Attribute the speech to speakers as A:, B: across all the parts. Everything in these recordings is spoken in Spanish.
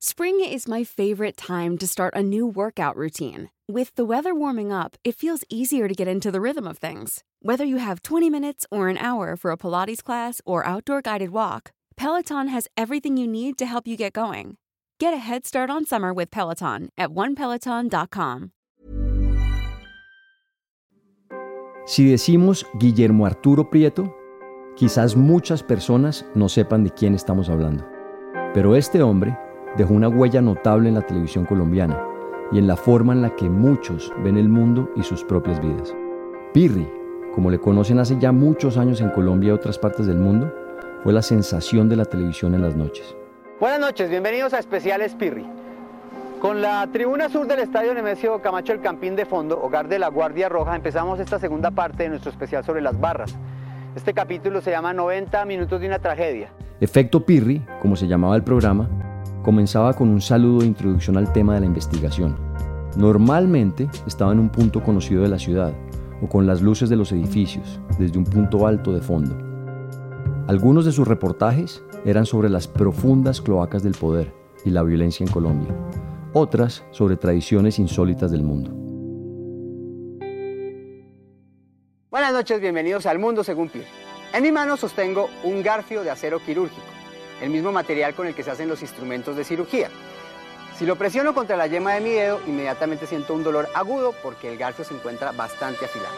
A: Spring is my favorite time to start a new workout routine. With the weather warming up, it feels easier to get into the rhythm of things. Whether you have 20 minutes or an hour for a Pilates class or outdoor guided walk, Peloton has everything you need to help you get going. Get a head start on summer with Peloton at onepeloton.com.
B: Si decimos Guillermo Arturo Prieto, quizás muchas personas no sepan de quién estamos hablando. Pero este hombre dejó una huella notable en la televisión colombiana y en la forma en la que muchos ven el mundo y sus propias vidas. Pirri, como le conocen hace ya muchos años en Colombia y otras partes del mundo, fue la sensación de la televisión en las noches.
C: Buenas noches, bienvenidos a Especiales Pirri. Con la tribuna sur del Estadio Nemesio Camacho El Campín de fondo, hogar de la Guardia Roja, empezamos esta segunda parte de nuestro especial sobre las barras. Este capítulo se llama 90 minutos de una tragedia.
B: Efecto Pirri, como se llamaba el programa, comenzaba con un saludo de introducción al tema de la investigación. Normalmente estaba en un punto conocido de la ciudad o con las luces de los edificios, desde un punto alto de fondo. Algunos de sus reportajes eran sobre las profundas cloacas del poder y la violencia en Colombia, otras sobre tradiciones insólitas del mundo.
C: Buenas noches, bienvenidos al Mundo Según Pirri. En mi mano sostengo un garfio de acero quirúrgico el mismo material con el que se hacen los instrumentos de cirugía. Si lo presiono contra la yema de mi dedo, inmediatamente siento un dolor agudo porque el garfio se encuentra bastante afilado.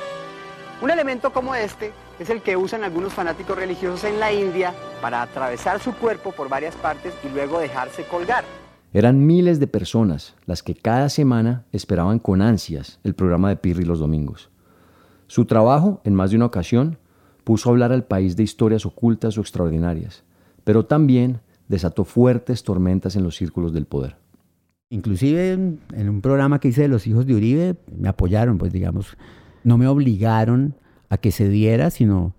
C: Un elemento como este es el que usan algunos fanáticos religiosos en la India para atravesar su cuerpo por varias partes y luego dejarse colgar.
B: Eran miles de personas las que cada semana esperaban con ansias el programa de Pirri los domingos. Su trabajo, en más de una ocasión, puso a hablar al país de historias ocultas o extraordinarias pero también desató fuertes tormentas en los círculos del poder.
D: Inclusive en, un programa que hice de los hijos de Uribe, me apoyaron, pues digamos, no me obligaron a que se diera, sino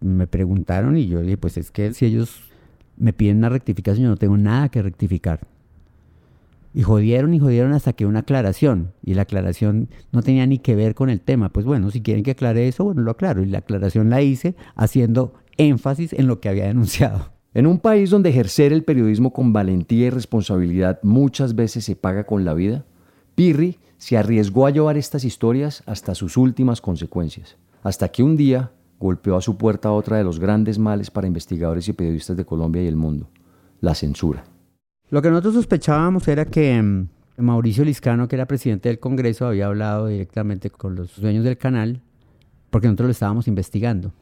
D: me preguntaron y yo dije, pues es que si ellos me piden una rectificación, yo no tengo nada que rectificar. Y jodieron y jodieron hasta que una aclaración, y la aclaración no tenía ni que ver con el tema. Pues bueno, si quieren que aclare eso, bueno, lo aclaro. Y la aclaración la hice haciendo énfasis en lo que había denunciado.
B: En un país donde ejercer el periodismo con valentía y responsabilidad muchas veces se paga con la vida, Pirri se arriesgó a llevar estas historias hasta sus últimas consecuencias, hasta que un día golpeó a su puerta otra de los grandes males para investigadores y periodistas de Colombia y el mundo, la censura.
D: Lo que nosotros sospechábamos era que mm, Mauricio Liscano, que era presidente del Congreso, había hablado directamente con los dueños del canal, porque nosotros lo estábamos investigando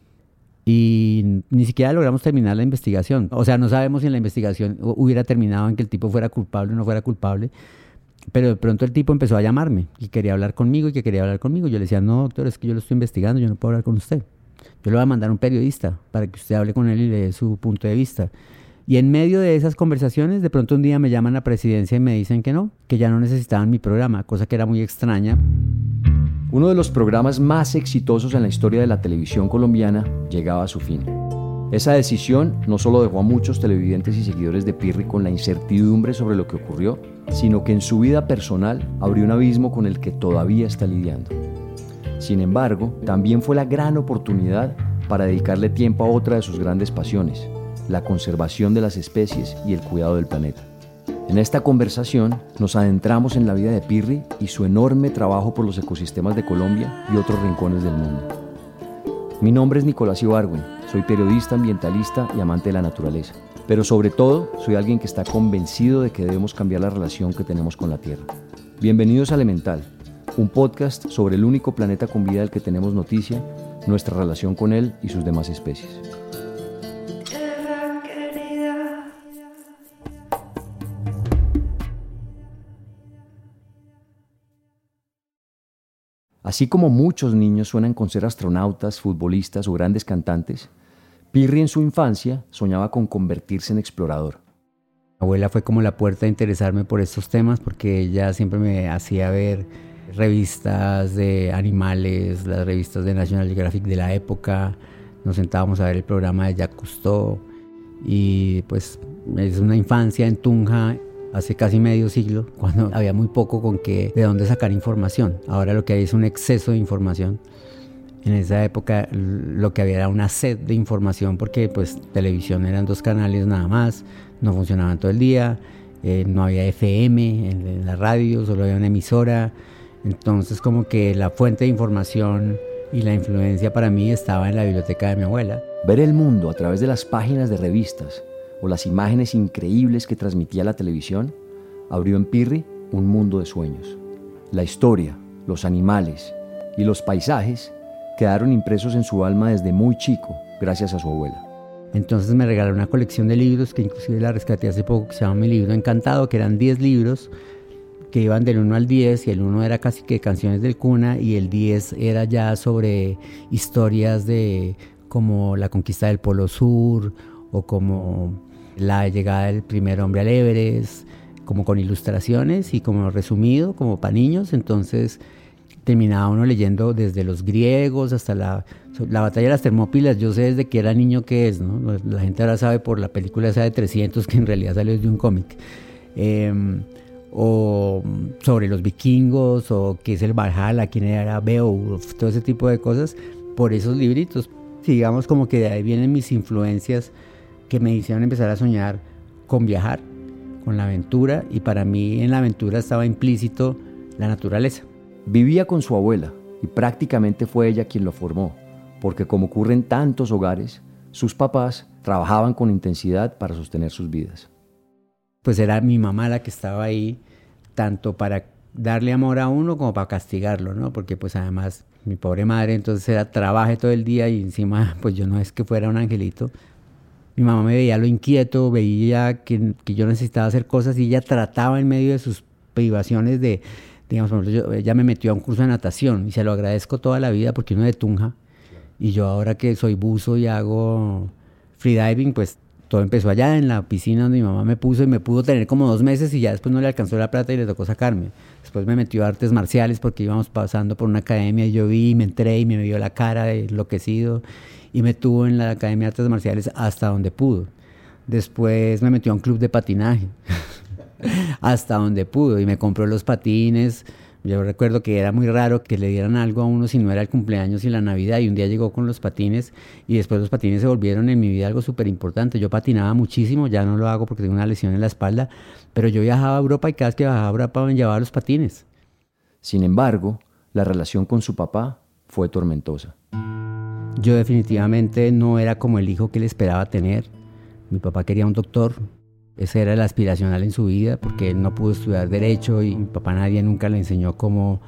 D: y ni siquiera logramos terminar la investigación. O sea, no sabemos si la investigación hubiera terminado en que el tipo fuera culpable o no fuera culpable. Pero de pronto el tipo empezó a llamarme y quería hablar conmigo y que quería hablar conmigo. Yo le decía, no, doctor, es que yo lo estoy investigando, yo no puedo hablar con usted. Yo le voy a mandar a un periodista para que usted hable con él y le dé su punto de vista. Y en medio de esas conversaciones, de pronto un día me llaman a presidencia y me dicen que no, que ya no necesitaban mi programa, cosa que era muy extraña.
B: Uno de los programas más exitosos en la historia de la televisión colombiana llegaba a su fin. Esa decisión no solo dejó a muchos televidentes y seguidores de Pirri con la incertidumbre sobre lo que ocurrió, sino que en su vida personal abrió un abismo con el que todavía está lidiando. Sin embargo, también fue la gran oportunidad para dedicarle tiempo a otra de sus grandes pasiones, la conservación de las especies y el cuidado del planeta. En esta conversación nos adentramos en la vida de Pirri y su enorme trabajo por los ecosistemas de Colombia y otros rincones del mundo. Mi nombre es Nicolás Ibargüen, soy periodista ambientalista y amante de la naturaleza. Pero sobre todo, soy alguien que está convencido de que debemos cambiar la relación que tenemos con la Tierra. Bienvenidos a Elemental, un podcast sobre el único planeta con vida del que tenemos noticia, nuestra relación con él y sus demás especies. Así como muchos niños suenan con ser astronautas, futbolistas o grandes cantantes, Pirri en su infancia soñaba con convertirse en explorador.
D: Mi abuela fue como la puerta de interesarme por estos temas porque ella siempre me hacía ver revistas de animales, las revistas de National Geographic de la época. Nos sentábamos a ver el programa de Jacques Cousteau y pues es una infancia en Tunja hace casi medio siglo, cuando había muy poco con que de dónde sacar información. Ahora lo que hay es un exceso de información. En esa época lo que había era una sed de información porque pues televisión eran dos canales nada más, no funcionaban todo el día, eh, no había FM en, la radio, solo había una emisora. Entonces como que la fuente de información y la influencia para mí estaba en la biblioteca de mi abuela.
B: Ver el mundo a través de las páginas de revistas o las imágenes increíbles que transmitía la televisión, abrió en Pirri un mundo de sueños. La historia, los animales y los paisajes quedaron impresos en su alma desde muy chico, gracias a su abuela.
D: Entonces me regaló una colección de libros que inclusive la rescaté hace poco, que se llama Mi Libro Encantado, que eran 10 libros que iban del 1 al 10 y el 1 era casi que canciones del cuna y el 10 era ya sobre historias de como la conquista del Polo Sur o como la llegada del primer hombre al Everest, como con ilustraciones y como resumido, como para niños. Entonces terminaba uno leyendo desde los griegos hasta la, la batalla de las Termópilas. Yo sé desde que era niño qué es, ¿no? La gente ahora sabe por la película esa de 300 que en realidad salió de un cómic. Em, o sobre los vikingos, o qué es el Valhalla, quién era Beowulf, todo ese tipo de cosas, por esos libritos. Digamos como que de ahí vienen mis influencias que me hicieron empezar a soñar con viajar, con la aventura, y para mí en la aventura estaba implícito la naturaleza.
B: Vivía con su abuela y prácticamente fue ella quien lo formó, porque como ocurre en tantos hogares, sus papás trabajaban con intensidad para sostener sus vidas.
D: Pues era mi mamá la que estaba ahí, tanto para darle amor a uno como para castigarlo, ¿no? Porque pues además mi pobre madre entonces era trabaje todo el día y encima pues yo no es que fuera un angelito, mi mamá me veía lo inquieto, veía que, yo necesitaba hacer cosas y ella trataba en medio de sus privaciones de, digamos, ella me metió a un curso de natación y se lo agradezco toda la vida porque uno de Tunja y yo ahora que soy buzo y hago freediving, pues todo empezó allá en la piscina donde mi mamá me puso y me pudo tener como dos meses y ya después no le alcanzó la plata y le tocó sacarme. Después me metió a artes marciales porque íbamos pasando por una academia y yo vi y me entré y me vio la cara enloquecido y me tuvo en la Academia de Artes Marciales hasta donde pudo. Después me metió a un club de patinaje, hasta donde pudo, y me compró los patines. Yo recuerdo que era muy raro que le dieran algo a uno si no era el cumpleaños y la Navidad, y un día llegó con los patines, y después los patines se volvieron en mi vida algo súper importante. Yo patinaba muchísimo, ya no lo hago porque tengo una lesión en la espalda, pero yo viajaba a Europa y cada vez que viajaba a Europa me llevaba los patines.
B: Sin embargo, la relación con su papá fue tormentosa.
D: Yo definitivamente no era como el hijo que él esperaba tener. Mi papá quería un doctor. Ese era el aspiracional en su vida porque él no pudo estudiar derecho y mi papá nadie nunca le enseñó cómo,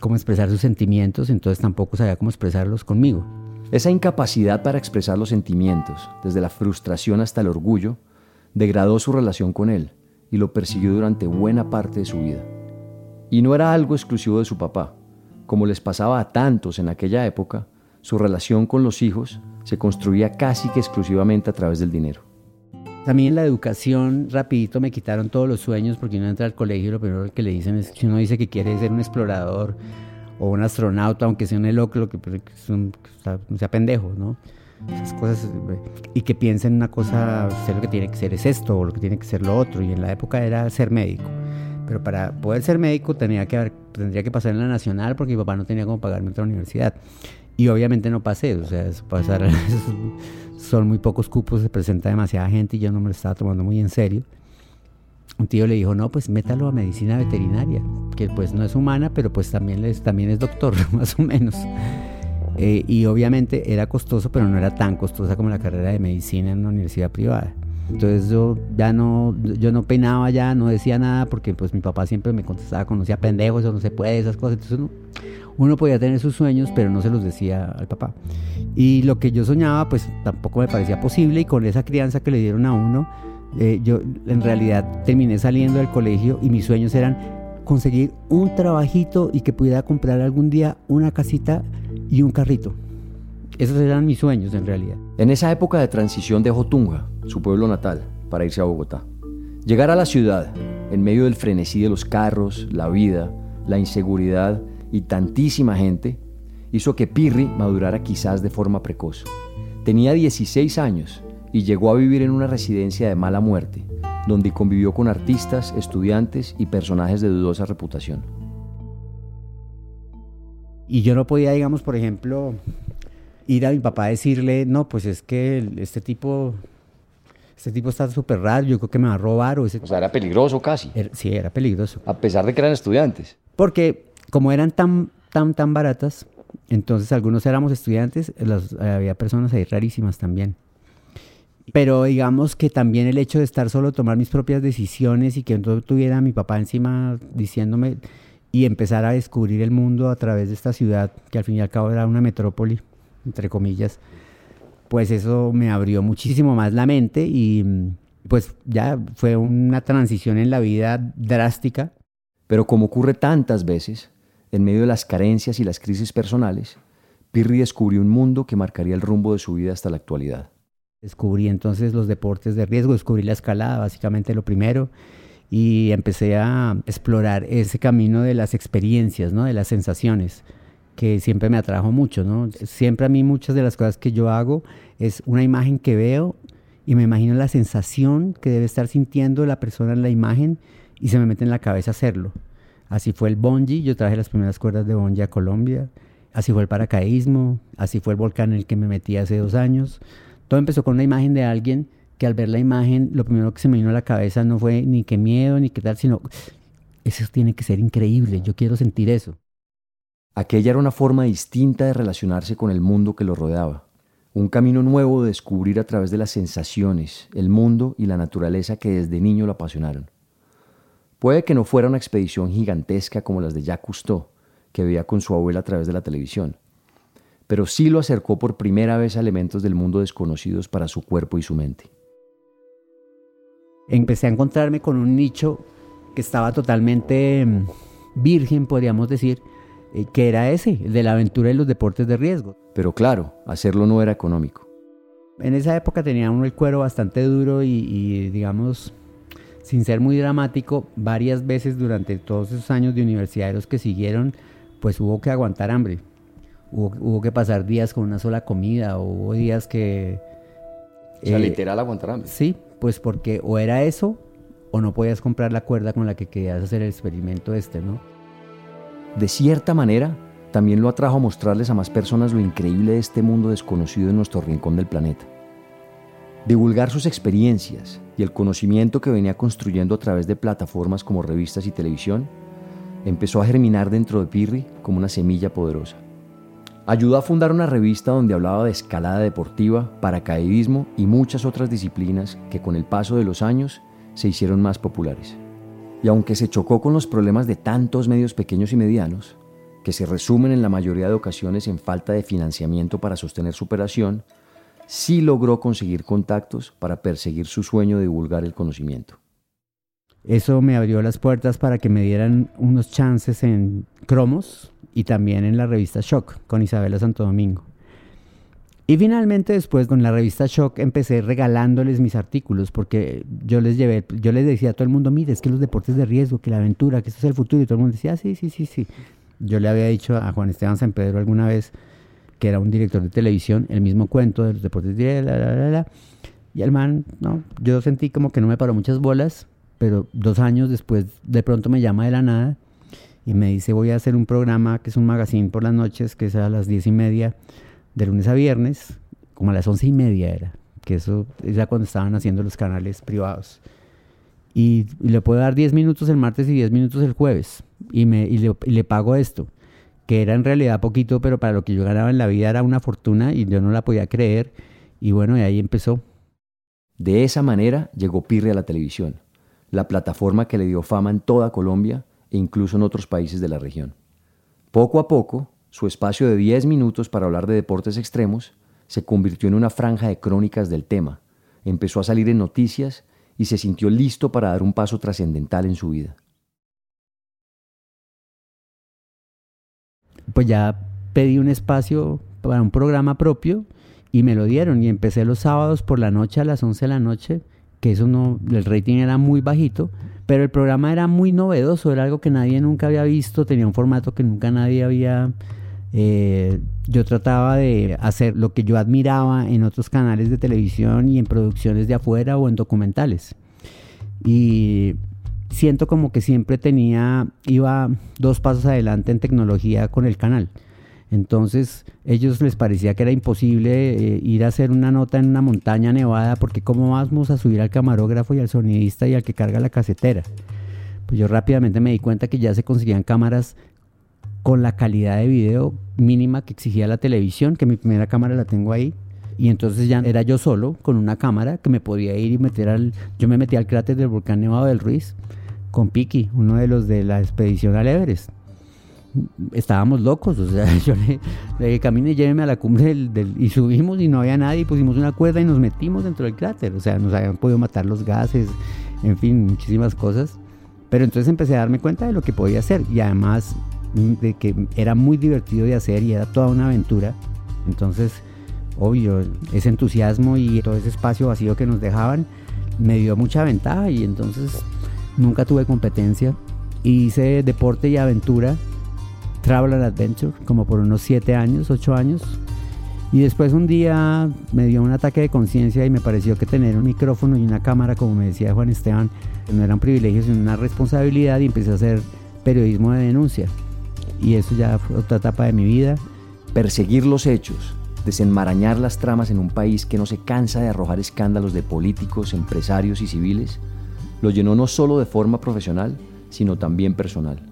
D: cómo expresar sus sentimientos, entonces tampoco sabía cómo expresarlos conmigo.
B: Esa incapacidad para expresar los sentimientos, desde la frustración hasta el orgullo, degradó su relación con él y lo persiguió durante buena parte de su vida. Y no era algo exclusivo de su papá. Como les pasaba a tantos en aquella época, su relación con los hijos se construía casi que exclusivamente a través del dinero.
D: También la educación, rapidito me quitaron todos los sueños porque uno entra al colegio y lo primero que le dicen es que uno dice que quiere ser un explorador o un astronauta, aunque sea un loco, que, que sea pendejo, ¿no? Esas cosas, y que piensen una cosa, ser lo que tiene que ser es esto o lo que tiene que ser lo otro, y en la época era ser médico. Pero para poder ser médico que tendría que pasar en la nacional porque mi papá no tenía cómo pagarme otra universidad. Y obviamente no pasé, o sea, pasar, son muy pocos cupos, se presenta demasiada gente y yo no me lo estaba tomando muy en serio. Un tío le dijo, no, pues métalo a medicina veterinaria, que pues no es humana, pero pues también es, también es doctor, más o menos. Eh, y obviamente era costoso, pero no era tan costosa como la carrera de medicina en una universidad privada. Entonces yo ya no, yo no peinaba ya, no decía nada porque pues mi papá siempre me contestaba conocía pendejo, eso no se puede, esas cosas. Entonces uno, uno podía tener sus sueños, pero no se los decía al papá. Y lo que yo soñaba pues tampoco me parecía posible y con esa crianza que le dieron a uno, eh, yo en realidad terminé saliendo del colegio y mis sueños eran conseguir un trabajito y que pudiera comprar algún día una casita y un carrito. Esos eran mis sueños en realidad.
B: En esa época de transición dejó Tunja, su pueblo natal, para irse a Bogotá. Llegar a la ciudad, en medio del frenesí de los carros, la vida, la inseguridad y tantísima gente, hizo que Pirri madurara quizás de forma precoz. Tenía 16 años y llegó a vivir en una residencia de mala muerte, donde convivió con artistas, estudiantes y personajes de dudosa reputación.
D: Y yo no podía, digamos, por ejemplo, ir a mi papá a decirle, no, pues es que este tipo, este tipo está súper raro, yo creo que me va a robar. O, ese...
B: o sea, era peligroso casi.
D: sí, era peligroso.
B: A pesar de que eran estudiantes.
D: Porque como eran tan, tan, tan baratas, entonces algunos éramos estudiantes, había personas ahí rarísimas también. Pero digamos que también el hecho de estar solo, tomar mis propias decisiones y que no tuviera a mi papá encima diciéndome y empezar a descubrir el mundo a través de esta ciudad, que al fin y al cabo era una metrópoli, entre comillas, pues eso me abrió muchísimo más la mente y pues ya fue una transición en la vida drástica.
B: Pero como ocurre tantas veces, en medio de las carencias y las crisis personales, Pirri descubrió un mundo que marcaría el rumbo de su vida hasta la actualidad.
D: Descubrí entonces los deportes de riesgo, descubrí la escalada, básicamente lo primero, y empecé a explorar ese camino de las experiencias, ¿no? de las sensaciones que siempre me atrajo mucho, ¿no? Siempre a mí muchas de las cosas que yo hago es una imagen que veo y me imagino la sensación que debe estar sintiendo la persona en la imagen y se me mete en la cabeza hacerlo. Así fue el bungee, yo traje las primeras cuerdas de bungee a Colombia, así fue el paracaidismo, así fue el volcán en el que me metí hace dos años. Todo empezó con una imagen de alguien que al ver la imagen lo primero que se me vino a la cabeza no fue ni qué miedo ni qué tal, sino eso tiene que ser increíble, yo quiero sentir eso.
B: Aquella era una forma distinta de relacionarse con el mundo que lo rodeaba, un camino nuevo de descubrir a través de las sensaciones, el mundo y la naturaleza que desde niño lo apasionaron. Puede que no fuera una expedición gigantesca como las de Jacques Cousteau, que veía con su abuela a través de la televisión, pero sí lo acercó por primera vez a elementos del mundo desconocidos para su cuerpo y su mente.
D: Empecé a encontrarme con un nicho que estaba totalmente mm, virgen, podríamos decir, eh, que era ese, el de la aventura y los deportes de riesgo.
B: Pero claro, hacerlo no era económico.
D: En esa época tenía uno el cuero bastante duro y, digamos, sin ser muy dramático, varias veces durante todos esos años de universidad los que siguieron, pues hubo que aguantar hambre. Hubo, que pasar días con una sola comida, o hubo días que...
B: O sea, eh, literal aguantar hambre.
D: Sí, pues porque o era eso, o no podías comprar la cuerda con la que querías hacer el experimento este, ¿no?
B: De cierta manera, también lo atrajo a mostrarles a más personas lo increíble de este mundo desconocido en nuestro rincón del planeta. Divulgar sus experiencias y el conocimiento que venía construyendo a través de plataformas como revistas y televisión empezó a germinar dentro de Pirri como una semilla poderosa. Ayudó a fundar una revista donde hablaba de escalada deportiva, paracaidismo y muchas otras disciplinas que con el paso de los años se hicieron más populares. Y aunque se chocó con los problemas de tantos medios pequeños y medianos, que se resumen en la mayoría de ocasiones en falta de financiamiento para sostener su operación, sí logró conseguir contactos para perseguir su sueño de divulgar el conocimiento.
D: Eso me abrió las puertas para que me dieran unos chances en Cromos y también en la revista Shock con Isabela Santo Domingo. Y finalmente después con la revista Shock empecé regalándoles mis artículos porque yo les llevé, yo les decía a todo el mundo, mire, es que los deportes de riesgo, que la aventura, que esto es el futuro y todo el mundo decía, ah, sí, sí, sí, sí. Yo le había dicho a Juan Esteban San Pedro alguna vez que era un director de televisión, el mismo cuento de los deportes de la, la, la, la. Y el man, no, yo sentí como que no me paró muchas bolas, pero dos años después de pronto me llama de la nada y me dice voy a hacer un programa que es un magazine por las noches, que es a las diez y media de lunes a viernes, como a las once y media era, que eso es ya cuando estaban haciendo los canales privados. Y, le puedo dar 10 minutos el martes y 10 minutos el jueves. Y, me, y le, pago esto, que era en realidad poquito, pero para lo que yo ganaba en la vida era una fortuna y yo no la podía creer. Y bueno, y ahí empezó.
B: De esa manera llegó Pirri a la televisión, la plataforma que le dio fama en toda Colombia e incluso en otros países de la región. Poco a poco, su espacio de 10 minutos para hablar de deportes extremos se convirtió en una franja de crónicas del tema, empezó a salir en noticias y se sintió listo para dar un paso trascendental en su vida.
D: Pues ya pedí un espacio para un programa propio y me lo dieron y empecé los sábados por la noche a las 11 de la noche, que eso no, el rating era muy bajito, pero el programa era muy novedoso, era algo que nadie nunca había visto, tenía un formato que nunca nadie había... Eh, yo trataba de hacer lo que yo admiraba en otros canales de televisión y en producciones de afuera o en documentales. Y siento como que siempre tenía, iba dos pasos adelante en tecnología con el canal. Entonces, ellos les parecía que era imposible eh, ir a hacer una nota en una montaña nevada, porque ¿cómo vamos a subir al camarógrafo y al sonidista y al que carga la casetera? Pues yo rápidamente me di cuenta que ya se conseguían cámaras con la calidad de video mínima que exigía la televisión, que mi primera cámara la tengo ahí. Y entonces ya era yo solo con una cámara que me podía ir y meter al... Yo me metí al cráter del volcán Nevado del Ruiz con Piki, uno de los de la expedición al Everest estábamos locos, o sea, yo le, le camine y lléveme a la cumbre del, y subimos y no había nadie, pusimos una cuerda y nos metimos dentro del cráter, o sea, nos habían podido matar los gases, en fin, muchísimas cosas. Pero entonces empecé a darme cuenta de lo que podía hacer y además de que era muy divertido de hacer y era toda una aventura. Entonces, obvio, ese entusiasmo y todo ese espacio vacío que nos dejaban me dio mucha ventaja y entonces nunca tuve competencia. Hice deporte y aventura Travel and Adventure, como por unos 7 años, 8 años. Y después un día me dio un ataque de conciencia y me pareció que tener un micrófono y una cámara, como me decía Juan Esteban, no era un privilegio, sino una responsabilidad y empecé a hacer periodismo de denuncia. Y eso ya fue otra etapa de mi vida.
B: Perseguir los hechos, desenmarañar las tramas en un país que no se cansa de arrojar escándalos de políticos, empresarios y civiles, lo llenó no solo de forma profesional, sino también personal.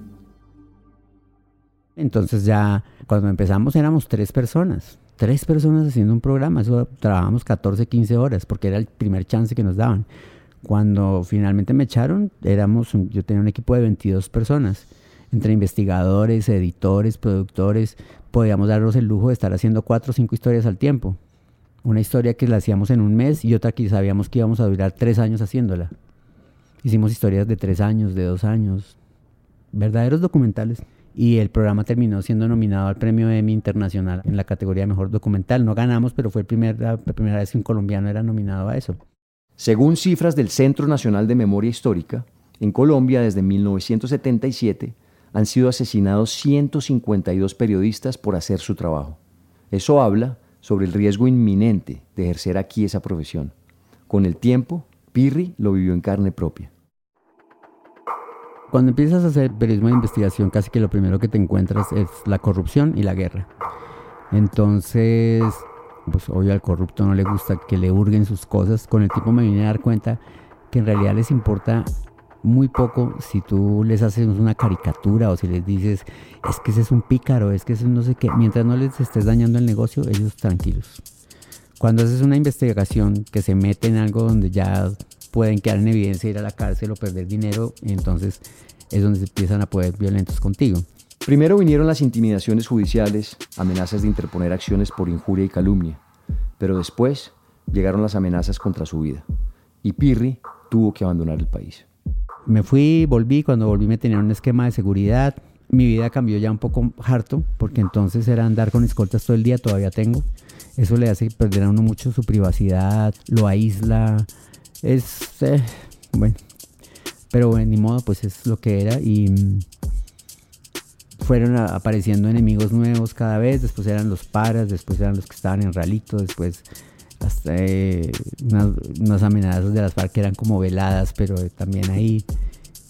D: Entonces ya cuando empezamos éramos tres personas, tres personas haciendo un programa, eso trabajamos 14, 15 horas porque era el primer chance que nos daban. Cuando finalmente me echaron, éramos, yo tenía un equipo de 22 personas, entre investigadores, editores, productores, podíamos darnos el lujo de estar haciendo cuatro o cinco historias al tiempo. Una historia que la hacíamos en un mes y otra que sabíamos que íbamos a durar tres años haciéndola. Hicimos historias de tres años, de dos años, verdaderos documentales y el programa terminó siendo nominado al premio Emmy Internacional en la categoría de Mejor Documental. No ganamos, pero fue primer, la primera vez que un colombiano era nominado a eso.
B: Según cifras del Centro Nacional de Memoria Histórica, en Colombia desde 1977 han sido asesinados 152 periodistas por hacer su trabajo. Eso habla sobre el riesgo inminente de ejercer aquí esa profesión. Con el tiempo, Pirri lo vivió en carne propia.
D: Cuando empiezas a hacer periodismo de investigación, casi que lo primero que te encuentras es la corrupción y la guerra. Entonces, pues obvio al corrupto no le gusta que le hurguen sus cosas. Con el tiempo me vine a dar cuenta que en realidad les importa muy poco si tú les haces una caricatura o si les dices, es que ese es un pícaro, es que ese no sé qué. Mientras no les estés dañando el negocio, ellos tranquilos. Cuando haces una investigación que se mete en algo donde ya pueden quedar en evidencia, ir a la cárcel o perder dinero, entonces es donde se empiezan a poder violentos contigo.
B: Primero vinieron las intimidaciones judiciales, amenazas de interponer acciones por injuria y calumnia, pero después llegaron las amenazas contra su vida y Pirri tuvo que abandonar el país.
D: Me fui, volví, cuando volví me tenían un esquema de seguridad, mi vida cambió ya un poco harto, porque entonces era andar con escoltas todo el día, todavía tengo. Eso le hace perder a uno mucho su privacidad, lo aísla, es, eh, bueno, pero bueno, ni modo, pues es lo que era y mm, fueron apareciendo enemigos nuevos cada vez, después eran los paras, después eran los que estaban en ralito, después hasta eh, unas, amenazas de las FARC que eran como veladas, pero también ahí.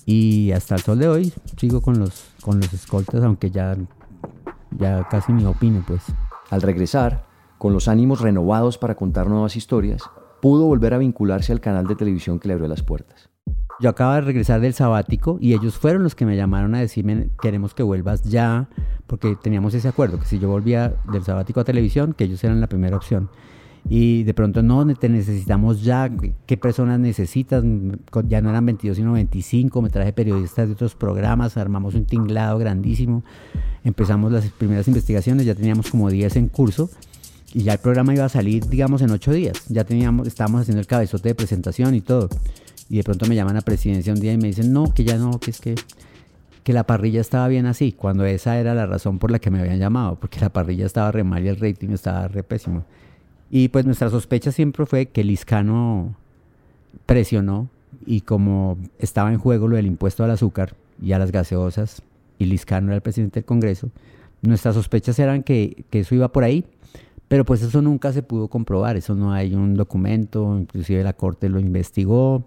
D: Y hasta el sol de hoy sigo con los, con los escoltas, aunque ya, ya casi ni opino, pues.
B: Al regresar, con los ánimos renovados para contar nuevas historias, pudo volver a vincularse al canal de televisión que le abrió las puertas.
D: Yo acabo de regresar del sabático y ellos fueron los que me llamaron a decirme queremos que vuelvas ya, porque teníamos ese acuerdo, que si yo volvía del sabático a televisión, que ellos eran la primera opción. Y de pronto no, te necesitamos ya, qué personas necesitas, ya no eran 22 sino 25, me traje periodistas de otros programas, armamos un tinglado grandísimo, empezamos las primeras investigaciones, ya teníamos como 10 en curso y ya el programa iba a salir, digamos, en 8 días, ya teníamos, estábamos haciendo el cabezote de presentación y todo, y de pronto me llaman a presidencia un día y me dicen, no, que ya no, que es que que la parrilla estaba bien así, cuando esa era la razón por la que me habían llamado, porque la parrilla estaba re mal y el rating estaba re pésimo. Y pues nuestra sospecha siempre fue que Liscano presionó y como estaba en juego lo del impuesto al azúcar y a las gaseosas y Liscano era el presidente del Congreso, nuestras sospechas eran que, que eso iba por ahí, pero pues eso nunca se pudo comprobar, eso no hay un documento, inclusive la Corte lo investigó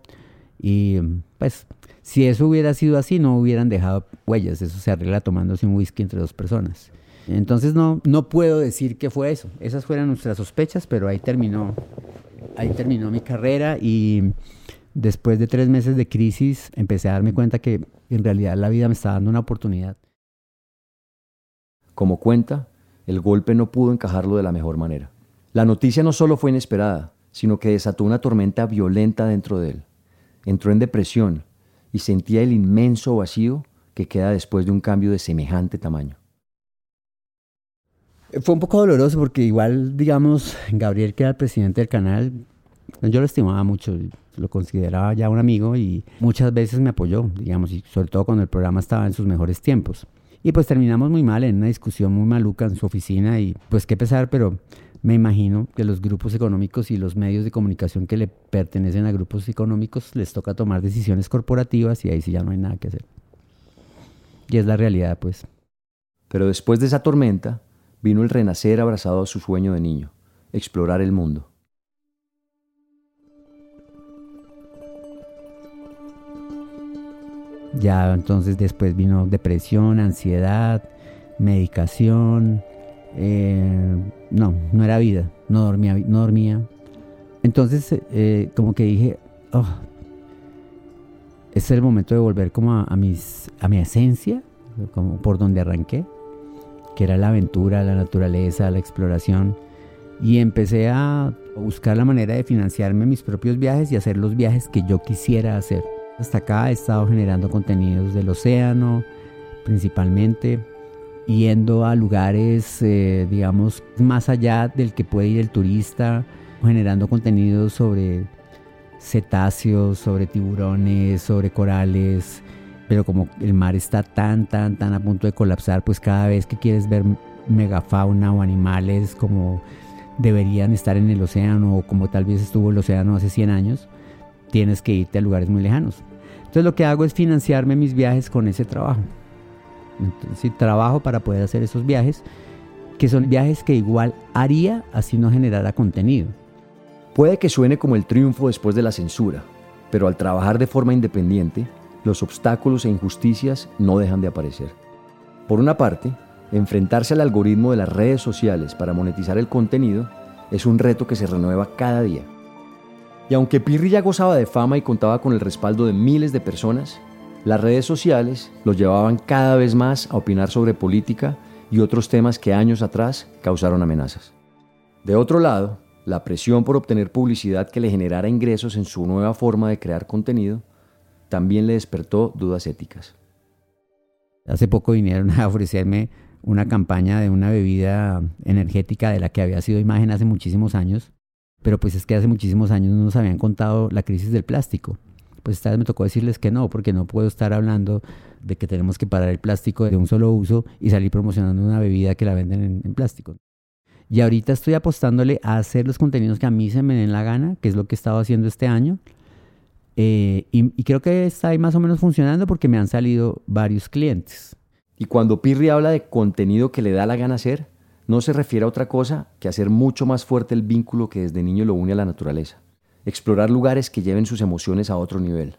D: y pues si eso hubiera sido así no hubieran dejado huellas, eso se arregla tomándose un whisky entre dos personas. Entonces no, no puedo decir que fue eso. Esas fueron nuestras sospechas, pero ahí terminó, ahí terminó mi carrera y después de tres meses de crisis empecé a darme cuenta que en realidad la vida me estaba dando una oportunidad.
B: Como cuenta, el golpe no pudo encajarlo de la mejor manera. La noticia no solo fue inesperada, sino que desató una tormenta violenta dentro de él. Entró en depresión y sentía el inmenso vacío que queda después de un cambio de semejante tamaño.
D: Fue un poco doloroso porque igual, digamos, Gabriel, que era el presidente del canal, yo lo estimaba mucho, lo consideraba ya un amigo y muchas veces me apoyó, digamos, y sobre todo cuando el programa estaba en sus mejores tiempos. Y pues terminamos muy mal, en una discusión muy maluca en su oficina y pues qué pesar, pero me imagino que los grupos económicos y los medios de comunicación que le pertenecen a grupos económicos les toca tomar decisiones corporativas y ahí sí ya no hay nada que hacer. Y es la realidad, pues.
B: Pero después de esa tormenta, vino el renacer abrazado a su sueño de niño, explorar el mundo.
D: Ya entonces después vino depresión, ansiedad, medicación. Eh, no, no era vida, no dormía. No dormía. Entonces eh, como que dije, oh, es el momento de volver como a, mis, a mi esencia, como por donde arranqué que era la aventura, la naturaleza, la exploración. Y empecé a buscar la manera de financiarme mis propios viajes y hacer los viajes que yo quisiera hacer. Hasta acá he estado generando contenidos del océano, principalmente, yendo a lugares, eh, digamos, más allá del que puede ir el turista, generando contenidos sobre cetáceos, sobre tiburones, sobre corales, pero como el mar está tan, tan, tan a punto de colapsar, pues cada vez que quieres ver megafauna o animales como deberían estar en el océano o como tal vez estuvo el océano hace 100 años, tienes que irte a lugares muy lejanos. Entonces lo que hago es financiarme mis viajes con ese trabajo. Entonces, trabajo para poder hacer esos viajes, que son viajes que igual haría así no generara contenido.
B: Puede que suene como el triunfo después de la censura, pero al trabajar de forma independiente, los obstáculos e injusticias no dejan de aparecer. Por una parte, enfrentarse al algoritmo de las redes sociales para monetizar el contenido es un reto que se renueva cada día. Y aunque Pirri ya gozaba de fama y contaba con el respaldo de miles de personas, las redes sociales los llevaban cada vez más a opinar sobre política y otros temas que años atrás causaron amenazas. De otro lado, la presión por obtener publicidad que le generara ingresos en su nueva forma de crear contenido también le despertó dudas éticas.
D: Hace poco vinieron a ofrecerme una campaña de una bebida energética de la que había sido imagen hace muchísimos años, pero pues es que hace muchísimos años no nos habían contado la crisis del plástico. Pues esta vez me tocó decirles que no, porque no puedo estar hablando de que tenemos que parar el plástico de un solo uso y salir promocionando una bebida que la venden en, en plástico. Y ahorita estoy apostándole a hacer los contenidos que a mí se me den la gana, que es lo que he estado haciendo este año, eh, y, creo que está ahí más o menos funcionando porque me han salido varios clientes.
B: Y cuando Pirri habla de contenido que le da la gana hacer, no se refiere a otra cosa que hacer mucho más fuerte el vínculo que desde niño lo une a la naturaleza. Explorar lugares que lleven sus emociones a otro nivel.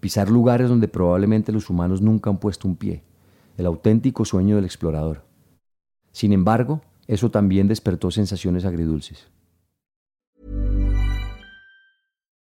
B: Pisar lugares donde probablemente los humanos nunca han puesto un pie. El auténtico sueño del explorador. Sin embargo, eso también despertó sensaciones agridulces.